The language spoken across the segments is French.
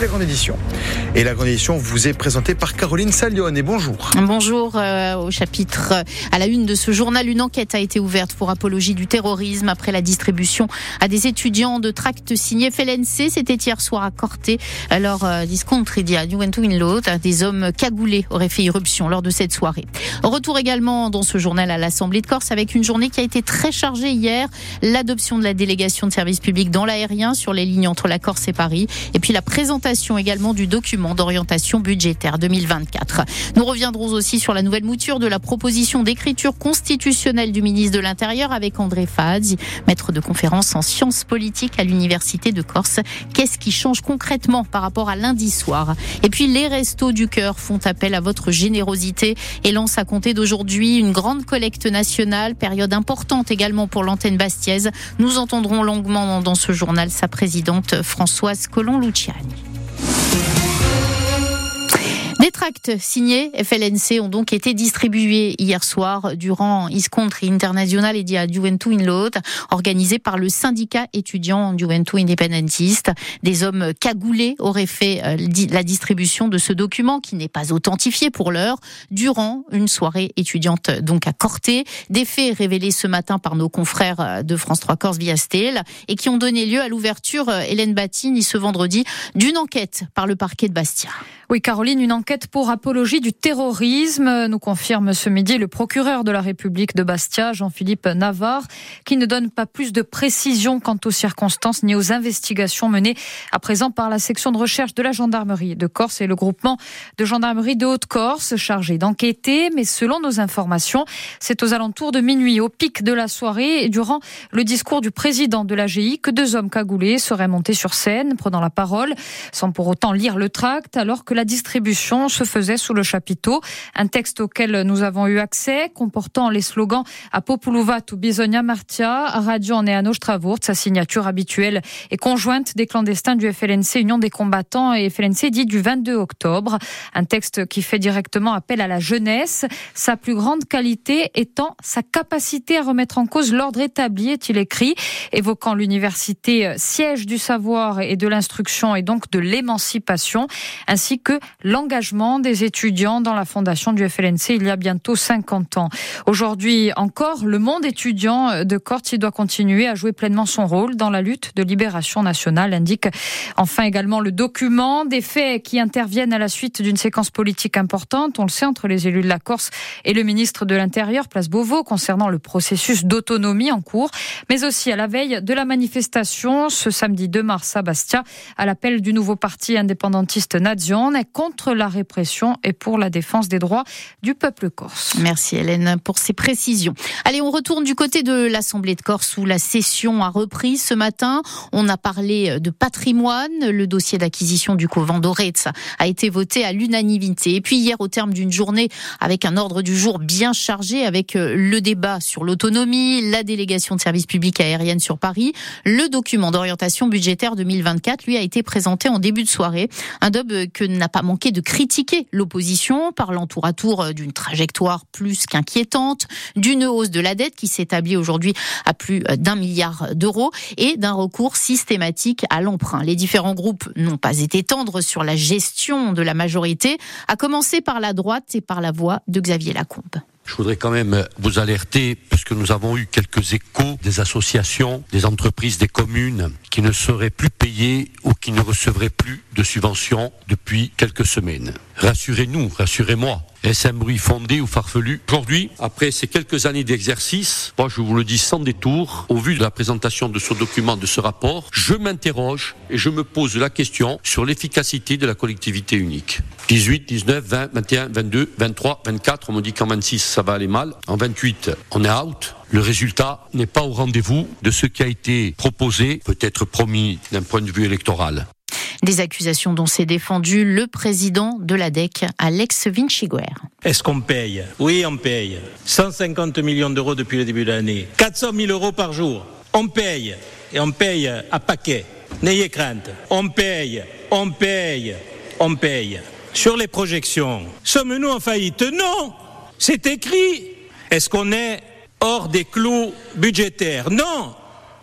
La grande édition. Et la grande édition vous est présentée par Caroline Salion. Et bonjour. Bonjour euh, au chapitre euh, à la une de ce journal. Une enquête a été ouverte pour apologie du terrorisme après la distribution à des étudiants de tracts signés FLNC. C'était hier soir à Corté. Alors, euh, discontri à Juventus in Lot, des hommes cagoulés auraient fait irruption lors de cette soirée. Retour également dans ce journal à l'Assemblée de Corse avec une journée qui a été très chargée hier. L'adoption de la délégation de services publics dans l'aérien sur les lignes entre la Corse et Paris. Et puis la présentation également du document d'orientation budgétaire 2024. Nous reviendrons aussi sur la nouvelle mouture de la proposition d'écriture constitutionnelle du ministre de l'Intérieur avec André Fadzi, maître de conférence en sciences politiques à l'Université de Corse. Qu'est-ce qui change concrètement par rapport à lundi soir? Et puis les Restos du Cœur font appel à votre générosité et lancent à compter d'aujourd'hui une grande collecte nationale, période importante également pour l'antenne bastiaise. Nous entendrons longuement dans ce journal sa présidente Françoise Thank you. Des tracts signés FLNC ont donc été distribués hier soir durant Iscontri International et Dia Juventus in Lot, organisé par le syndicat étudiant Juventus Independentiste. Des hommes cagoulés auraient fait euh, la distribution de ce document qui n'est pas authentifié pour l'heure durant une soirée étudiante donc à Corté. Des faits révélés ce matin par nos confrères euh, de France 3 Corse via Stel et qui ont donné lieu à l'ouverture, euh, Hélène Battini, ce vendredi, d'une enquête par le parquet de Bastia. Oui, Caroline, une enquête pour apologie du terrorisme, nous confirme ce midi le procureur de la République de Bastia, Jean-Philippe Navarre, qui ne donne pas plus de précisions quant aux circonstances ni aux investigations menées à présent par la section de recherche de la gendarmerie de Corse et le groupement de gendarmerie de Haute-Corse chargé d'enquêter. Mais selon nos informations, c'est aux alentours de minuit, au pic de la soirée et durant le discours du président de l'AGI que deux hommes cagoulés seraient montés sur scène, prenant la parole, sans pour autant lire le tract, alors que la distribution se faisait sous le chapiteau. Un texte auquel nous avons eu accès, comportant les slogans A Populuvat ou Bisogna Martia, Radio en Neano Stravourt, sa signature habituelle et conjointe des clandestins du FLNC Union des combattants et FLNC dit du 22 octobre. Un texte qui fait directement appel à la jeunesse, sa plus grande qualité étant sa capacité à remettre en cause l'ordre établi, est-il écrit, évoquant l'université siège du savoir et de l'instruction et donc de l'émancipation, ainsi que que des étudiants dans la fondation du FLNC il y a bientôt 50 ans. Aujourd'hui encore, le monde étudiant de Corti doit continuer à jouer pleinement son rôle dans la lutte de libération nationale, indique enfin également le document des faits qui interviennent à la suite d'une séquence politique importante, on le sait, entre les élus de la Corse et le ministre de l'Intérieur, Place Beauvau, concernant le processus d'autonomie en cours, mais aussi à la veille de la manifestation ce samedi 2 mars à Bastia, à l'appel du nouveau parti indépendantiste Nazione contre la répression et pour la défense des droits du peuple corse. Merci Hélène pour ces précisions. Allez, on retourne du côté de l'Assemblée de Corse où la session a repris ce matin. On a parlé de patrimoine. Le dossier d'acquisition du couvent d'Oretz a été voté à l'unanimité. Et puis hier, au terme d'une journée avec un ordre du jour bien chargé avec euh, le débat sur l'autonomie, la délégation de services publics aériennes sur Paris, le document d'orientation budgétaire 2024 lui a été présenté en début de soirée. Un dob que n'a pas manqué de l'opposition, parlant tour à tour euh, d'une trajectoire plus qu'inquiétante, d'une hausse de la dette qui s'établit aujourd'hui à plus euh, d'un milliard d'euros et d'un recours systématique à l'emprunt. Les différents groupes n'ont pas été tendres sur la gestion de la majorité, à commencer par la droite et par la voix de Xavier Lacombe. Je voudrais quand même vous alerter, puisque nous avons eu quelques échos des associations, des entreprises, des communes qui ne seraient plus payées ou qui ne recevraient plus de subventions depuis quelques semaines. Rassurez-nous, rassurez-moi. Est-ce un bruit fondé ou farfelu Aujourd'hui, après ces quelques années d'exercice, moi je vous le dis sans détour, au vu de la présentation de ce document, de ce rapport, je m'interroge et je me pose la question sur l'efficacité de la collectivité unique. 18, 19, 20, 21, 22, 23, 24, on me dit qu'en 26 ça va aller mal. En 28, on est out. Le résultat n'est pas au rendez-vous de ce qui a été proposé, peut-être promis d'un point de vue électoral. Des accusations dont s'est défendu le président de l'ADEC, Alex Vinciguer. Est-ce qu'on paye? Oui, on paye. 150 millions d'euros depuis le début de l'année. 400 000 euros par jour. On paye. Et on paye à paquet. N'ayez crainte. On paye. On paye. On paye. Sur les projections, sommes-nous en faillite? Non C'est écrit. Est-ce qu'on est hors des clous budgétaires? Non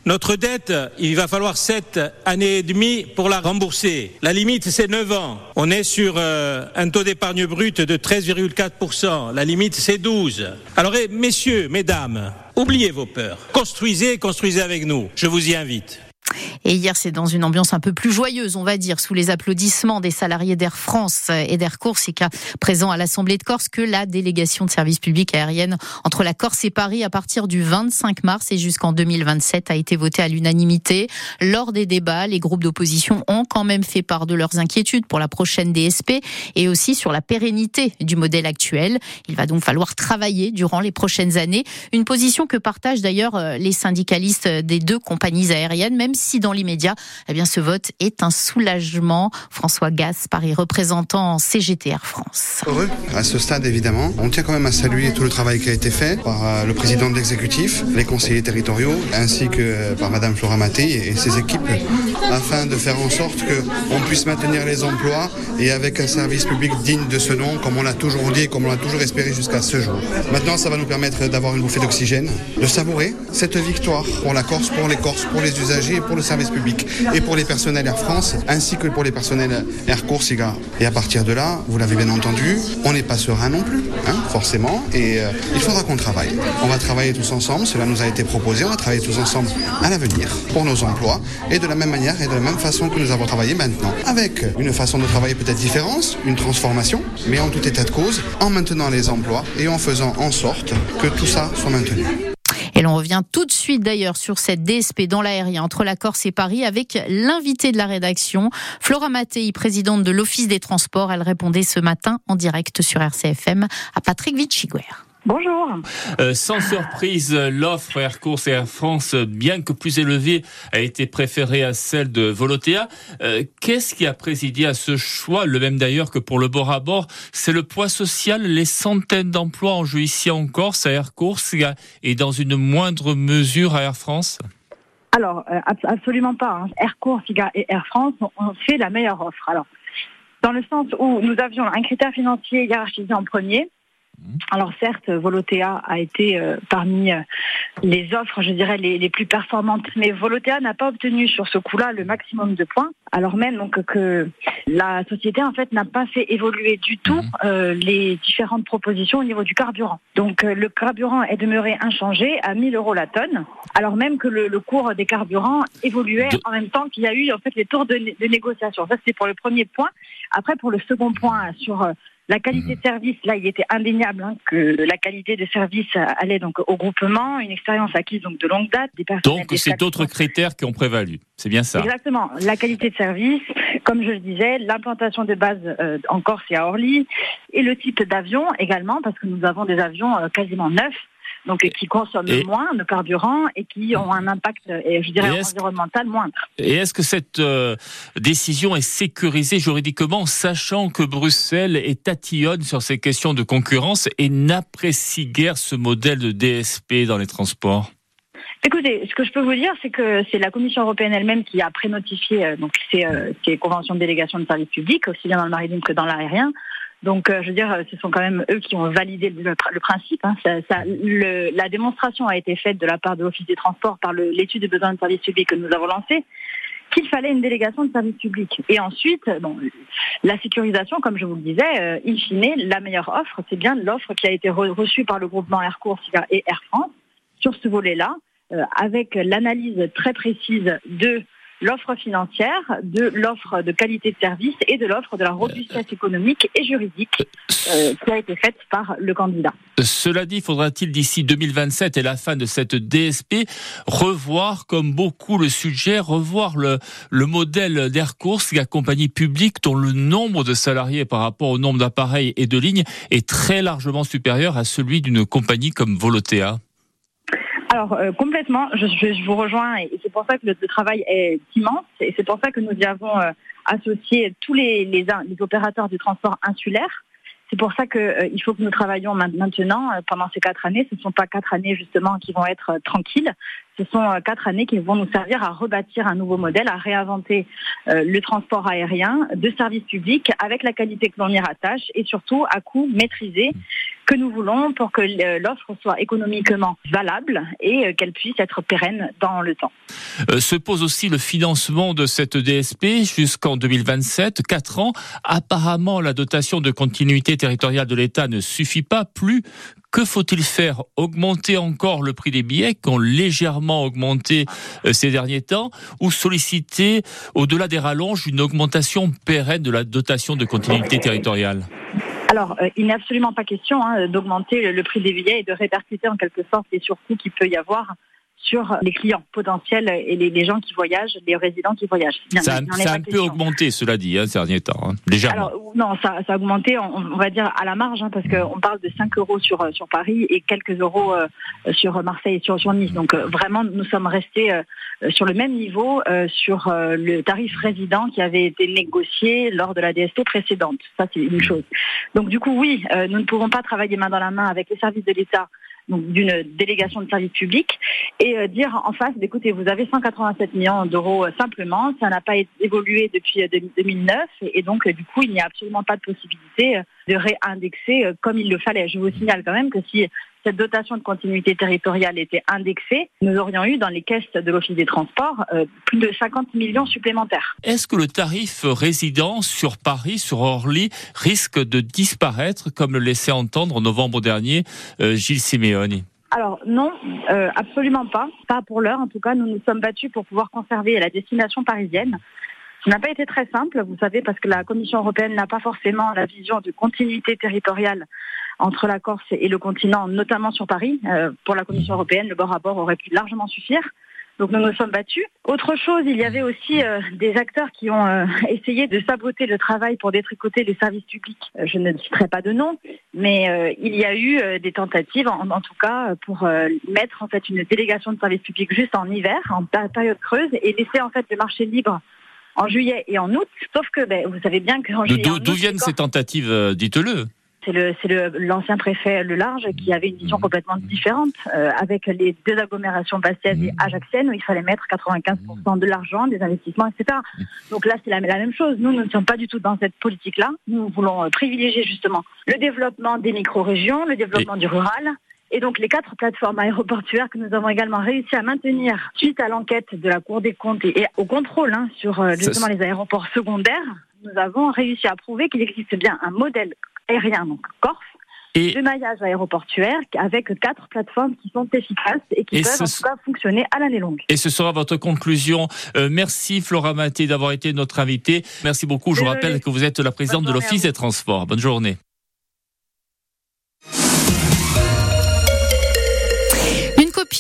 Notre dette, il va falloir sept années et demie pour la rembourser. La limite, c'est 9 ans. On est sur euh, un taux d'épargne brute de 13,4%. La limite, c'est 12. Alors, eh, messieurs, mesdames, oubliez vos peurs. Construisez, construisez avec nous. Je vous y invite. Et hier, c'est dans une ambiance un peu plus joyeuse, on va dire, sous les applaudissements des salariés d'Air France et d'Air Corsica présents à l'Assemblée de Corse, que la délégation de service public aérienne entre la Corse et Paris à partir du 25 mars et jusqu'en 2027 a été votée à l'unanimité. Lors des débats, les groupes d'opposition ont quand même fait part de leurs inquiétudes pour la prochaine DSP et aussi sur la pérennité du modèle actuel. Il va donc falloir travailler durant les prochaines années. Une position que partagent d'ailleurs euh, les syndicalistes des deux compagnies aériennes, même si dans l'immédiat, eh bien, ce vote est un soulagement. François Gass, Paris représentant CGTR France. Heureux à ce stade, évidemment. On tient quand même à saluer tout le travail qui a été fait par euh, le président de l'exécutif, les conseillers territoriaux, ainsi que par Madame Flora Maté et ses équipes, afin de faire en sorte qu'on puisse maintenir les emplois et avec un service public digne de ce nom, comme on l'a toujours dit et comme on l'a toujours espéré jusqu'à ce jour. Maintenant, ça va nous permettre d'avoir une bouffée d'oxygène, de savourer cette victoire pour la Corse, pour les Corses, pour les usagers pour le service public et pour les personnels Air France ainsi que pour les personnels Air Corsica. Et à partir de là, vous l'avez bien entendu, on n'est pas serein non plus, hein, forcément, et euh, il faudra qu'on travaille. On va travailler tous ensemble, cela nous a été proposé, on va travailler tous ensemble à l'avenir pour nos emplois et de la même manière et de la même façon que nous avons travaillé maintenant, avec une façon de travailler peut-être différente, une transformation, mais en tout état de cause, en maintenant les emplois et en faisant en sorte que tout ça soit maintenu. L'on revient tout de suite d'ailleurs sur cette DSP dans l'aérien entre la Corse et Paris avec l'invité de la rédaction, Flora Mattei, présidente de l'Office des Transports. Elle répondait ce matin en direct sur RCFM à Patrick Vichiguer. Bonjour. Euh, sans surprise, l'offre Air Course et Air France, bien que plus élevée, a été préférée à celle de Volotea. Euh, Qu'est-ce qui a présidé à ce choix Le même d'ailleurs que pour le bord à bord, c'est le poids social, les centaines d'emplois en jeu ici en Corse à Air Course et dans une moindre mesure à Air France? Alors, euh, absolument pas. Hein. Air Course et Air France ont fait la meilleure offre. Alors, dans le sens où nous avions un critère financier hiérarchisé en premier, alors certes, Volotea a été euh, parmi euh, les offres, je dirais, les, plus performantes, mais Volotea n'a pas obtenu sur ce coup-là le maximum de points, alors même donc que la société en fait n'a pas fait évoluer du tout mhm. euh, les différentes propositions au niveau du carburant. Donc le carburant est demeuré inchangé à 1000 euros la tonne, alors même que le, cours des carburants évoluait en même temps qu'il y a eu en fait les tours de, de négociation. Ça c'est pour le premier point. Après pour le second point sur la qualité de service, là, il était indéniable hein, que la qualité de service allait donc au groupement, une expérience acquise donc de longue date. Des donc c'est d'autres critères qui ont prévalu, c'est bien ça. Exactement, la qualité de service, comme je le disais, l'implantation de base euh, en Corse et à Orly, et le type d'avion également, parce que nous avons des avions euh, quasiment neufs donc qui consomment moins de carburant et qui ont un impact, je dirais, environnemental moindre. Et est-ce que cette euh, décision est sécurisée juridiquement, sachant que Bruxelles est tatillonne sur ces questions de concurrence et n'apprécie guère ce modèle de DSP dans les transports? Écoutez, ce que je peux vous dire, c'est que c'est la Commission européenne elle-même qui a prénotifié euh, donc ces, euh, ces conventions de délégation de services publics, aussi bien dans le maritime que dans l'aérien, donc, euh, je veux dire, ce sont quand même eux qui ont validé le, principe. Hein. la démonstration a été faite de la part de l'Office des Transports par l'étude des besoins de services publics que nous avons lancée qu'il fallait une délégation de service public. Et ensuite, bon, la sécurisation, comme je vous le disais, euh, in fine, la meilleure offre, c'est bien l'offre qui a été reçue par le groupement Air et Air France sur ce volet-là, euh, avec l'analyse très précise de l'offre financière, de l'offre de qualité de service et de l'offre de la robustesse économique et juridique euh, qui a été faite par le candidat. Cela dit, faudra-t-il d'ici 2027 et la fin de cette DSP revoir, comme beaucoup le suggèrent, revoir le, le modèle d'Air Course, la compagnie publique dont le nombre de salariés par rapport au nombre d'appareils et de lignes est très largement supérieur à celui d'une compagnie comme Volotea? Alors euh, complètement, je, vous rejoins et c'est pour ça que le, travail est immense et c'est pour ça que nous y avons euh, associé tous les, opérateurs du transport insulaire. C'est pour ça qu'il euh, faut que nous travaillions maintenant pendant ces quatre années. Ce ne sont pas quatre années justement qui vont être tranquilles. Ce sont quatre années qui vont nous servir à rebâtir un nouveau modèle, à réinventer le transport aérien de service public avec la qualité que l'on y rattache et surtout à coût maîtrisé que nous voulons pour que l'offre soit économiquement valable et qu'elle puisse être pérenne dans le temps. se pose aussi le financement de cette DSP jusqu'en 2027, 4 ans. Apparemment, la dotation de continuité territoriale de l'État ne suffit pas plus que faut-il faire? Augmenter encore le prix des billets qui ont légèrement augmenté euh, ces derniers temps? Ou solliciter, au-delà des rallonges, une augmentation pérenne de la dotation de continuité territoriale? Alors, euh, il n'est absolument pas question hein, d'augmenter le, prix des billets et de répercuter en quelque sorte les surcoûts qu'il peut y avoir sur les clients potentiels et les, gens qui voyagent, les résidents qui voyagent. ça, a un peu augmenté, cela dit, hein, ces derniers temps, hein, légèrement. Alors, non, ça, a augmenté, on, va dire, à la marge, hein, parce qu'on parle de 5 euros sur, euh, sur Paris et quelques euros euh, sur Marseille et sur, sur Nice. Donc, euh, vraiment, nous sommes restés sur le même niveau sur le tarif résident qui avait été négocié lors de la DST précédente. Ça, c'est une chose. Donc, du coup, oui, nous ne pouvons pas travailler main dans la main avec les services de l'État d'une délégation de service public et euh, dire en face, écoutez, vous avez 187 millions d'euros euh, simplement, ça n'a pas évolué depuis 2009 euh, et donc du coup il n'y a absolument pas de possibilité de réindexer comme il le fallait. Je vous signale quand même que si cette dotation de continuité territoriale était indexée, nous aurions eu dans les caisses de l'Office des Transports euh, plus de 50 millions supplémentaires. Est-ce que le tarif résident sur Paris, sur Orly, risque de disparaître comme le laissait entendre en novembre dernier euh, Gilles Simeoni? Alors non, euh, absolument pas. Pas pour l'heure. En tout cas, nous nous sommes battus pour pouvoir conserver la destination parisienne. Ce n'a pas été très simple, vous savez, parce que la Commission européenne n'a pas forcément la vision de continuité territoriale entre la Corse et le continent, notamment sur Paris. Euh, pour la Commission européenne, le bord à bord aurait pu largement suffire. Donc nous nous sommes battus. Autre chose, il y avait aussi euh, des acteurs qui ont euh, essayé de saboter le travail pour détricoter les services publics. je ne citerai pas de nom, mais il y a eu des tentatives, en, tout cas, pour mettre en fait une délégation de services publics juste en hiver, en période creuse, et laisser en fait le marché libre en juillet et en août. Sauf que ben, vous savez bien qu'en juillet. D'où viennent ces tentatives Dites-le? C'est l'ancien préfet Le Large qui avait une vision complètement différente, euh, avec les deux agglomérations bastiaises et ajaxiennes où il fallait mettre 95% de l'argent, des investissements, etc. Donc là, c'est la, même chose. Nous, nous ne sommes pas du tout dans cette politique-là. Nous voulons euh, privilégier justement le développement des micro-régions, le développement du rural. Et donc les quatre plateformes aéroportuaires que nous avons également réussi à maintenir suite à l'enquête de la Cour des comptes et, au contrôle hein, sur euh, justement les aéroports secondaires, nous avons réussi à prouver qu'il existe bien un modèle aérien, donc Corse, et de maillage aéroportuaire avec quatre plateformes qui sont efficaces et qui peuvent en tout cas fonctionner à l'année longue. Et ce sera votre conclusion. Euh, merci Flora Maté d'avoir été notre invitée. Merci beaucoup. Je vous rappelle que vous êtes la présidente de l'Office des Transports. Bonne journée.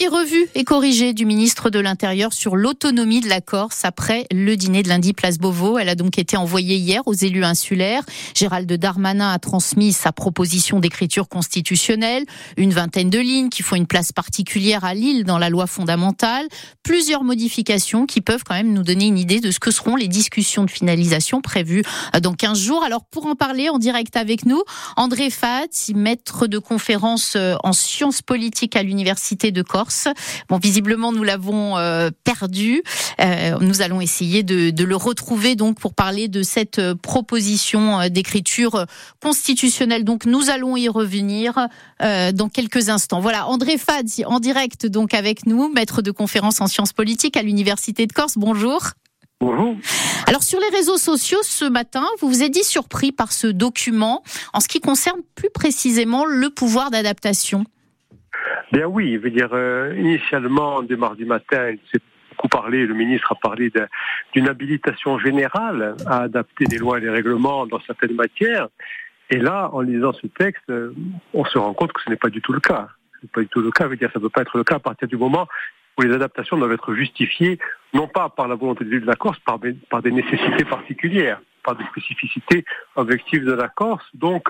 Revue et corrigée du ministre de l'Intérieur sur l'autonomie de la Corse après le dîner de lundi place Beauvau. Elle a donc été envoyée hier aux élus insulaires. Gérald Darmanin a transmis sa proposition d'écriture constitutionnelle, une vingtaine de lignes qui font une place particulière à Lille dans la loi fondamentale, plusieurs modifications qui peuvent quand même nous donner une idée de ce que seront les discussions de finalisation prévues dans 15 jours. Alors pour en parler en direct avec nous, André Fat, maître de conférence en sciences politiques à l'université de Corse. Bon, visiblement, nous l'avons euh, perdu. Euh, nous allons essayer de, de, le retrouver donc pour parler de cette euh, proposition d'écriture constitutionnelle. Donc, nous allons y revenir dans quelques instants. Voilà, André Fad, en direct donc avec nous, maître de conférence en sciences politiques à l'université de Corse. Bonjour. Bonjour. Alors sur les réseaux sociaux ce matin, vous vous êtes dit surpris par ce document en ce qui concerne plus précisément le pouvoir d'adaptation. Bien oui, je veux dire, euh, initialement, dès mardi matin, il s'est beaucoup parlé, le ministre a parlé d'une habilitation générale à adapter les lois et les règlements dans certaines matières. Et là, en lisant ce texte, euh, on se rend compte que ce n'est pas du tout le cas. Ce n'est pas du tout le cas. Je veux dire, ça ne peut pas être le cas à partir du moment où les adaptations doivent être justifiées, non pas par la volonté de la Corse, par des nécessités particulières, par des spécificités objectives de la Corse. Donc,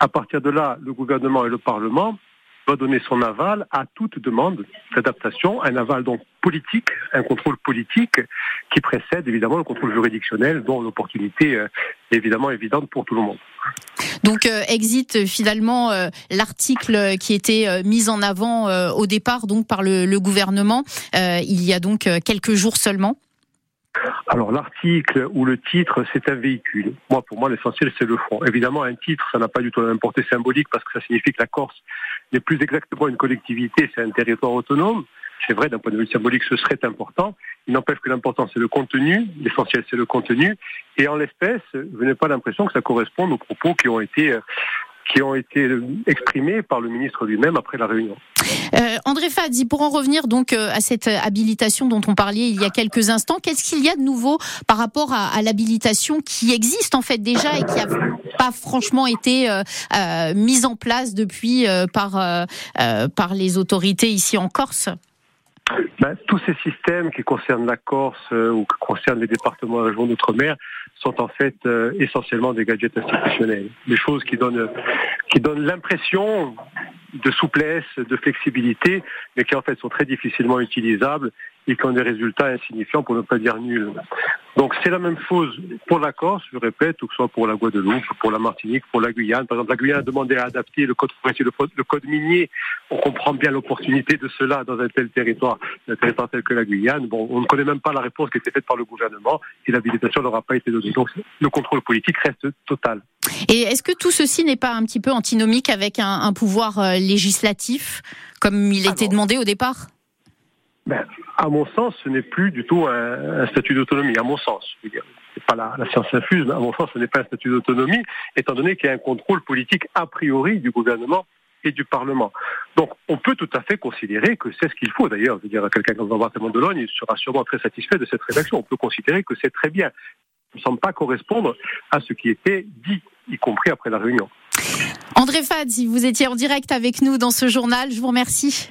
à partir de là, le gouvernement et le Parlement doit donner son aval à toute demande d'adaptation, un aval donc politique, un contrôle politique qui précède évidemment le contrôle juridictionnel dont l'opportunité euh, est évidemment évidente pour tout le monde. Donc euh, exit finalement euh, l'article qui était mis en avant au départ donc par le, le gouvernement il y a donc quelques jours seulement. Alors l'article ou le titre, c'est un véhicule. Moi, pour moi, l'essentiel, c'est le fond. Évidemment, un titre, ça n'a pas du tout la portée symbolique parce que ça signifie que la Corse n'est plus exactement une collectivité, c'est un territoire autonome. C'est vrai, d'un point de vue symbolique, ce serait important. Il n'empêche que l'important, c'est le contenu. L'essentiel, c'est le contenu. Et en l'espèce, je n'ai pas l'impression que ça corresponde aux propos qui ont été qui ont été exprimés par le ministre lui-même après la réunion. Euh, André Fadzi, pour en revenir donc euh, à cette habilitation dont on parlait il y a quelques instants, qu'est-ce qu'il y a de nouveau par rapport à, à l'habilitation qui existe en fait déjà et qui n'a pas franchement été euh, euh, mise en place depuis par, par les autorités ici en Corse? Ben, tous ces systèmes qui concernent la Corse ou qui concernent les départements et régions d'outre-mer sont en fait euh, essentiellement des gadgets institutionnels. Des choses qui donnent, qui donnent l'impression de souplesse, de flexibilité, mais qui en fait sont très difficilement utilisables et qui ont des résultats insignifiants pour ne pas dire nuls. Donc c'est la même chose pour la Corse, je répète, ou que ce soit pour la Guadeloupe, pour la Martinique, pour la Guyane. Par exemple, la Guyane a demandé à adapter le code forestier, le code minier. On comprend bien l'opportunité de cela dans un tel territoire, un territoire tel que la Guyane. Bon, on ne connaît même pas la réponse qui a été faite par le gouvernement et l'habilitation n'aura pas été donnée. Donc le contrôle politique reste total. Et est-ce que tout ceci n'est pas un petit peu antinomique avec un, un pouvoir euh, législatif, comme il ah était demandé au départ? Ben, à mon sens, ce n'est plus du tout un, statut d'autonomie, à mon sens. C'est pas la, science infuse, mais à mon sens, ce n'est pas un statut d'autonomie, étant donné qu'il y a un contrôle politique a priori du gouvernement et du Parlement. Donc, on peut tout à fait considérer que c'est ce qu'il faut. D'ailleurs, je veux dire, quelqu'un comme Jean-Martin il sera sûrement très satisfait de cette rédaction. On peut considérer que c'est très bien. Ça ne semble pas correspondre à ce qui était dit, y compris après la réunion. André Fad, si vous étiez en direct avec nous dans ce journal, je vous remercie.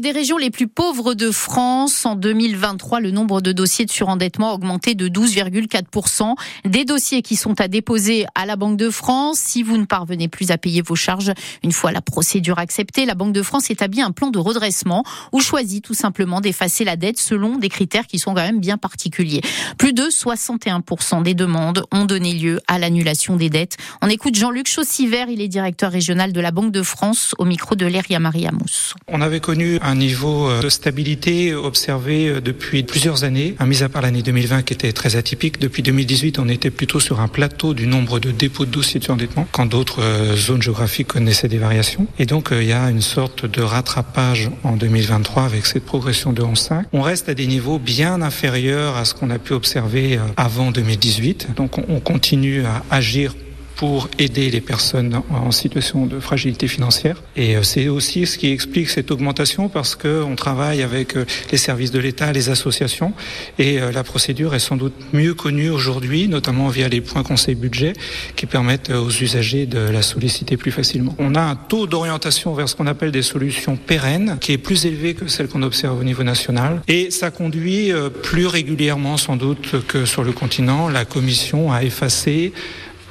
Des régions les plus pauvres de France. En 2023, le nombre de dossiers de surendettement a augmenté de 12,4%. Des dossiers qui sont à déposer à la Banque de France. Si vous ne parvenez plus à payer vos charges une fois la procédure acceptée, la Banque de France établit un plan de redressement ou choisit tout simplement d'effacer la dette selon des critères qui sont quand même bien particuliers. Plus de 61% des demandes ont donné lieu à l'annulation des dettes. On écoute Jean-Luc Chaussiver, il est directeur régional de la Banque de France au micro de Léria Maria Mousse. On avait connu un niveau euh, de stabilité observé euh, depuis plusieurs années, à mis à part l'année 2020 qui était très atypique. Depuis 2018, on était plutôt sur un plateau du nombre de dépôts de dossiers de surendettement, quand d'autres euh, zones géographiques connaissaient des variations. Et donc, il y a une sorte de rattrapage en 2023 avec cette progression de 11,5. On reste à des niveaux bien inférieurs à ce qu'on a pu observer avant 2018. Donc, on continue à agir pour aider les personnes en situation de fragilité financière. Et euh, c'est aussi ce qui explique cette augmentation parce qu'on travaille avec euh, les services de l'État, les associations, et euh, la procédure est sans doute mieux connue aujourd'hui, notamment via les points conseil budget qui permettent aux usagers de la solliciter plus facilement. On a un taux d'orientation vers ce qu'on appelle des solutions pérennes qui est plus élevé que celle qu'on observe au niveau national et ça conduit plus régulièrement sans doute que sur le continent la Commission à effacer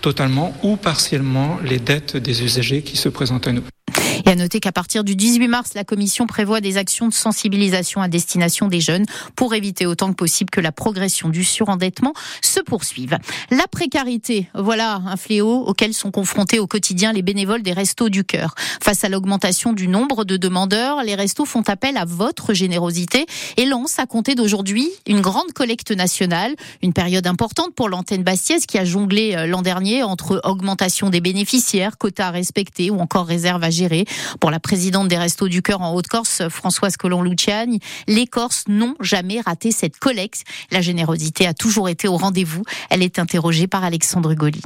totalement ou partiellement les dettes des usagers qui se présentent à nous. Et à noter qu'à partir du 18 mars, la Commission prévoit des actions de sensibilisation à destination des jeunes pour éviter autant que possible que la progression du surendettement se poursuive. La précarité, voilà un fléau auquel sont confrontés au quotidien les bénévoles des Restos du Cœur. Face à l'augmentation du nombre de demandeurs, les restos font appel à votre générosité et lancent à compter d'aujourd'hui une grande collecte nationale, une période importante pour l'antenne bastiaise qui a jonglé euh, l'an dernier entre augmentation des bénéficiaires, quotas à respecter ou encore réserves à gérer. Pour la présidente des Restos du Cœur en Haute-Corse, Françoise Colomb-Luciani, les Corses n'ont jamais raté cette collecte. La générosité a toujours été au rendez-vous. Elle est interrogée par Alexandre Goli.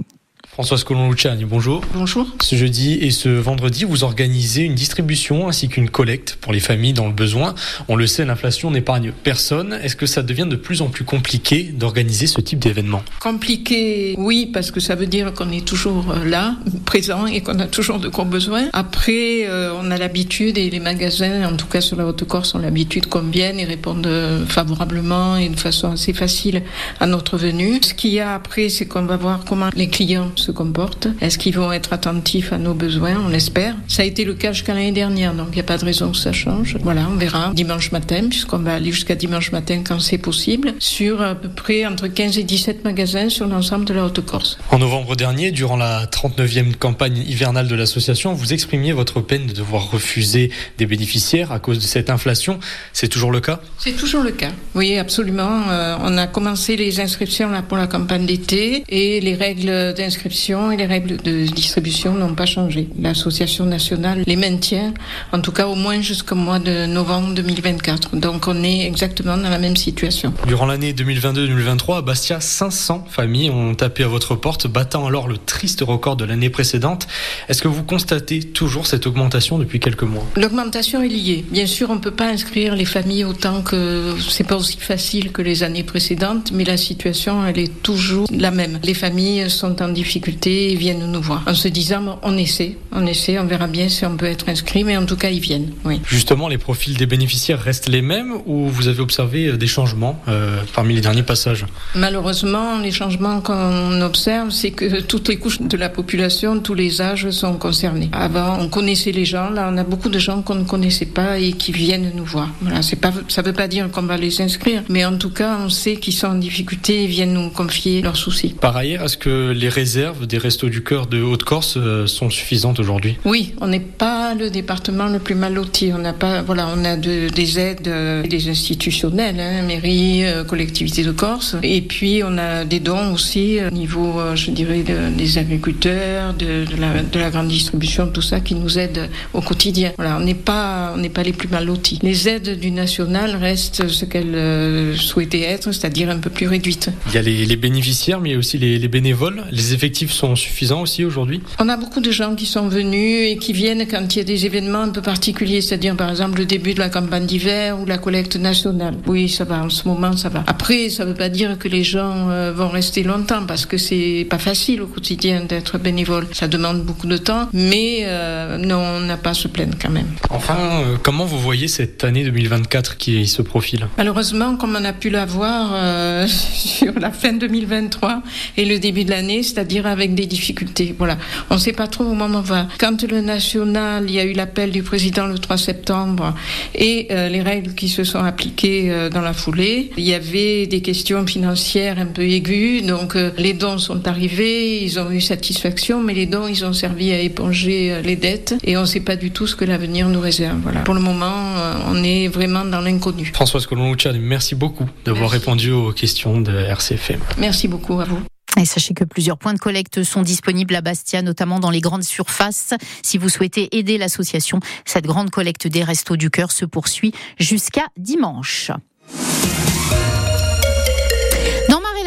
Françoise Colon-Luciani, bonjour. Bonjour. Ce jeudi et ce vendredi, vous organisez une distribution ainsi qu'une collecte pour les familles dans le besoin. On le sait, l'inflation n'épargne personne. Est-ce que ça devient de plus en plus compliqué d'organiser ce type d'événement? Compliqué, oui, parce que ça veut dire qu'on est toujours euh, là, présent et qu'on a toujours de quoi besoin. Après, euh, on a l'habitude et les magasins, en tout cas sur la Haute-Corse, ont l'habitude qu'on vienne et répondent euh, favorablement et de façon assez facile à notre venue. Ce qu'il y a après, c'est qu'on va voir comment les clients gens se comportent. Est-ce qu'ils vont être attentifs à nos besoins? On l'espère. Ça a été le cas jusqu'à l'année dernière, donc il n'y a pas de raison que ça change. Voilà, on verra dimanche matin, puisqu'on va aller jusqu'à dimanche matin quand c'est possible, sur à peu près entre 15 et 17 magasins sur l'ensemble de la Haute-Corse. En novembre dernier, durant la 39e campagne hivernale de l'association, vous exprimiez votre peine de devoir refuser des bénéficiaires à cause de cette inflation. C'est toujours le cas? C'est toujours le cas, oui, absolument. Euh, on a commencé les inscriptions là, pour la campagne d'été et les règles d'inscription et les règles de distribution n'ont pas changé. L'association nationale les maintient, en tout cas au moins jusqu'au mois de novembre 2024. Donc on est exactement dans la même situation. Durant l'année 2022-2023, à Bastia, 500 familles ont tapé à votre porte, battant alors le triste record de l'année précédente. Est-ce que vous constatez toujours cette augmentation depuis quelques mois? L'augmentation est liée. Bien sûr, on ne peut pas inscrire les familles autant que c'est pas aussi facile que les années précédentes, mais la situation, elle est toujours la même. Les familles sont en difficulté et viennent nous voir en se disant on essaie, on essaie, on verra bien si on peut être inscrit, mais en tout cas, ils viennent. Oui. Justement, les profils des bénéficiaires restent les mêmes ou vous avez observé euh, des changements euh, parmi les derniers passages? Malheureusement, les changements qu'on observe, c'est que toutes les couches de la population, tous les âges sont concernés. Avant, on connaissait les gens, là, on a beaucoup de gens qu'on ne connaissait pas et qui viennent nous voir. Voilà, c'est pas, ça veut pas dire qu'on va les inscrire, mais en tout cas, on sait qu'ils sont en difficulté et viennent nous confier leurs soucis. Par ailleurs, est-ce que les réserves des Restos du Cœur de Haute-Corse euh, sont suffisantes aujourd'hui? Oui, on n'est pas le département le plus mal loti. On n'a pas, voilà, on a de, des aides, euh, des institutionnelles, hein, mairie, euh, collectivité de Corse, et puis on a des dons aussi au niveau, euh, je dirais, de- des agriculteurs, de, de la, de la grande distribution, tout ça qui nous aide au quotidien. Voilà, on n'est pas, on n'est pas les plus mal lotis. Les aides du national restent ce qu'elles euh, souhaitaient être, c'est-à-dire un peu plus réduites. Il y a les, les bénéficiaires, mais il y a aussi les, les bénévoles. Les effectifs sont suffisants aussi aujourd'hui On a beaucoup de gens qui sont venus et qui viennent quand il y a des événements un peu particuliers, c'est-à-dire par exemple le début de la campagne d'hiver ou la collecte nationale. Oui, ça va, en ce moment ça va. Après, ça ne veut pas dire que les gens euh, vont rester longtemps parce que c'est pas facile au quotidien d'être bénévole. Ça demande beaucoup de temps, mais euh, non, on n'a pas à se plaindre quand même. Enfin, euh, comment vous voyez cette année 2024 qui se profile? Malheureusement, comme on a pu l'avoir euh, sur la fin 2023 et le début de l'année, c'est-à-dire avec des difficultés. Voilà, on ne sait pas trop où on va. Quand le national, il y a eu l'appel du président le 3 septembre et euh, les règles qui se sont appliquées euh, dans la foulée, il y avait des questions financières un peu aiguës. Donc euh, les dons sont arrivés, ils ont eu satisfaction, mais les dons, ils ont servi à éponger les dettes et on ne sait pas du tout ce que l'avenir nous réserve. Voilà. Pour le moment, on est vraiment dans l'inconnu. Françoise Colombo-Luciani, merci beaucoup d'avoir répondu aux questions de RCFM. Merci beaucoup à vous. Et sachez que plusieurs points de collecte sont disponibles à Bastia, notamment dans les grandes surfaces. Si vous souhaitez aider l'association, cette grande collecte des Restos du Cœur se poursuit jusqu'à dimanche.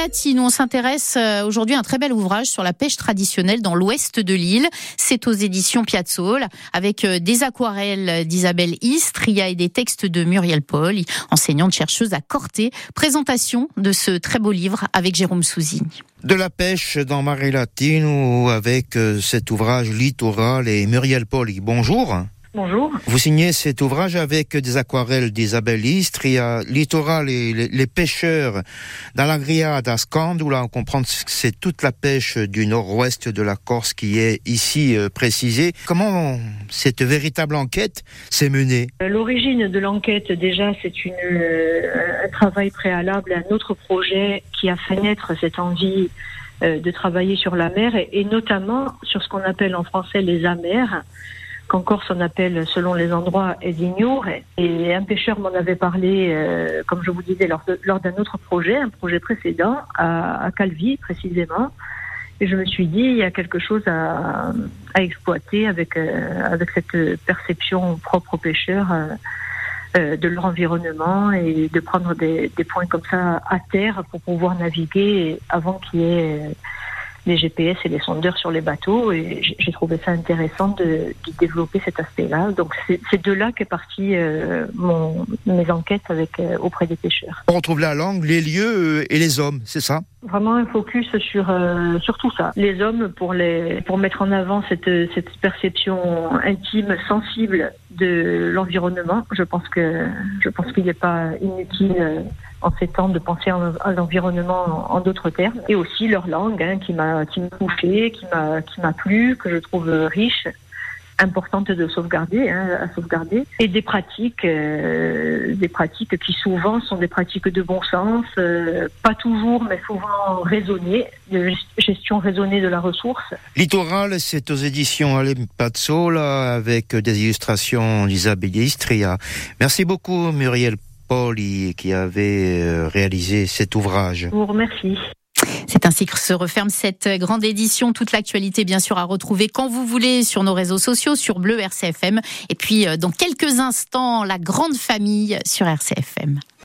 Latine, on s'intéresse euh, aujourd'hui à un très bel ouvrage sur la pêche traditionnelle dans l'ouest de l'île. C'est aux éditions Piazzol, avec euh, des aquarelles d'Isabelle Istria et des textes de Muriel Paul, enseignante chercheuse à Corté. Présentation de ce très beau livre avec Jérôme Souzigne. De la pêche dans Marée Latine ou avec euh, cet ouvrage littoral et Muriel Poli. Bonjour. Bonjour. Vous signez cet ouvrage avec des aquarelles d'Isabelle Istre. Il y a littoral et les, les pêcheurs dans la grillade à Scande, où là on comprend que c'est toute la pêche du nord-ouest de la Corse qui est ici euh, précisée. Comment cette véritable enquête s'est menée? Euh, L'origine de l'enquête, déjà, c'est une, euh, un travail préalable à un autre projet qui a fait naître cette envie euh, de travailler sur la mer et, et notamment sur ce qu'on appelle en français les amers, qu'en Corse on appelle selon les endroits Edignour. Et un pêcheur m'en avait parlé, euh, comme je vous disais, lors, d'un autre projet, un projet précédent, à, Calvi précisément. Et je me suis dit, il y a quelque chose à, exploiter avec, euh, avec cette perception propre aux pêcheurs euh, de leur environnement et de prendre des, points comme ça à terre pour pouvoir naviguer avant qu'il y ait les GPS et les sondeurs sur les bateaux. Et j'ai trouvé ça intéressant de, de développer cet aspect-là. Donc c'est c'est de là qu'est partie euh, mon, mes enquêtes avec, euh, auprès des pêcheurs. On retrouve la langue, les lieux euh, et les hommes, c'est ça? Vraiment un focus sur euh, sur tout ça. Les hommes pour les pour mettre en avant cette cette perception intime, sensible de l'environnement. Je pense que je pense qu'il n'est pas inutile euh, en ces temps de penser à l'environnement en, d'autres termes. Et aussi leur langue hein, qui m'a qui m'a touché, qui m'a qui m'a plu, que je trouve riche importante de sauvegarder, hein, à sauvegarder, et des pratiques, euh, des pratiques qui souvent sont des pratiques de bon sens, euh, pas toujours, mais souvent raisonnées, de gestion raisonnée de la ressource. Littoral, c'est aux éditions Alempazzo, là, avec des illustrations d'Isabelle Istria. Merci beaucoup, Muriel Paul, qui avait euh, réalisé cet ouvrage. Je vous remercie. C'est ainsi que se referme cette grande édition. Toute l'actualité, bien sûr, à retrouver quand vous voulez sur nos réseaux sociaux, sur Bleu RCFM. Et puis, euh, dans quelques instants, la grande famille sur RCFM.